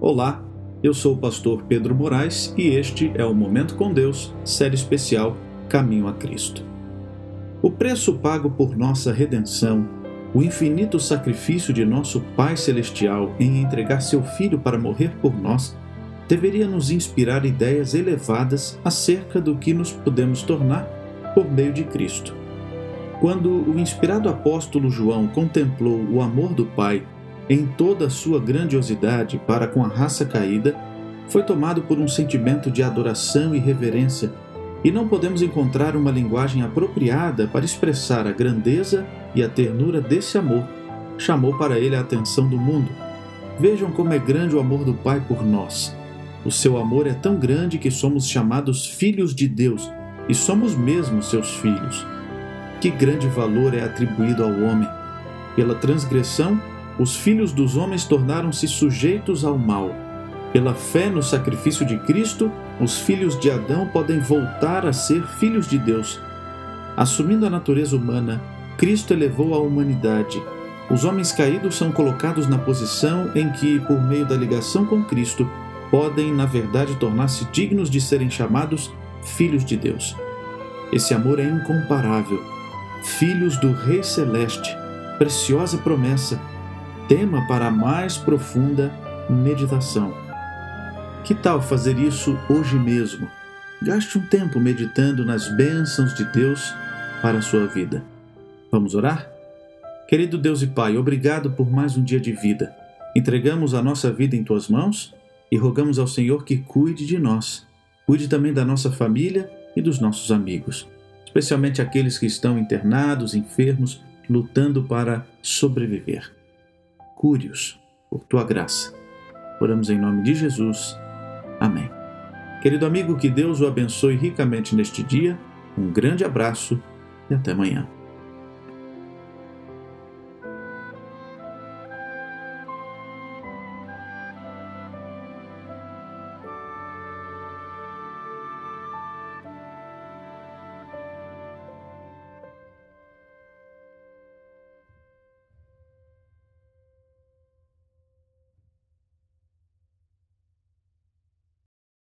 Olá, eu sou o pastor Pedro Moraes e este é o Momento com Deus, série especial Caminho a Cristo. O preço pago por nossa redenção, o infinito sacrifício de nosso Pai Celestial em entregar seu Filho para morrer por nós, deveria nos inspirar ideias elevadas acerca do que nos podemos tornar por meio de Cristo. Quando o inspirado apóstolo João contemplou o amor do Pai em toda a sua grandiosidade para com a raça caída, foi tomado por um sentimento de adoração e reverência, e não podemos encontrar uma linguagem apropriada para expressar a grandeza e a ternura desse amor. Chamou para ele a atenção do mundo. Vejam como é grande o amor do Pai por nós. O seu amor é tão grande que somos chamados filhos de Deus e somos mesmo seus filhos. Que grande valor é atribuído ao homem! Pela transgressão, os filhos dos homens tornaram-se sujeitos ao mal. Pela fé no sacrifício de Cristo, os filhos de Adão podem voltar a ser filhos de Deus. Assumindo a natureza humana, Cristo elevou a humanidade. Os homens caídos são colocados na posição em que, por meio da ligação com Cristo, podem, na verdade, tornar-se dignos de serem chamados filhos de Deus. Esse amor é incomparável. Filhos do Rei Celeste, preciosa promessa tema para a mais profunda meditação. Que tal fazer isso hoje mesmo? Gaste um tempo meditando nas bênçãos de Deus para a sua vida. Vamos orar? Querido Deus e Pai, obrigado por mais um dia de vida. Entregamos a nossa vida em tuas mãos e rogamos ao Senhor que cuide de nós. Cuide também da nossa família e dos nossos amigos, especialmente aqueles que estão internados, enfermos, lutando para sobreviver cure-os por tua graça. Oramos em nome de Jesus. Amém. Querido amigo, que Deus o abençoe ricamente neste dia. Um grande abraço e até amanhã.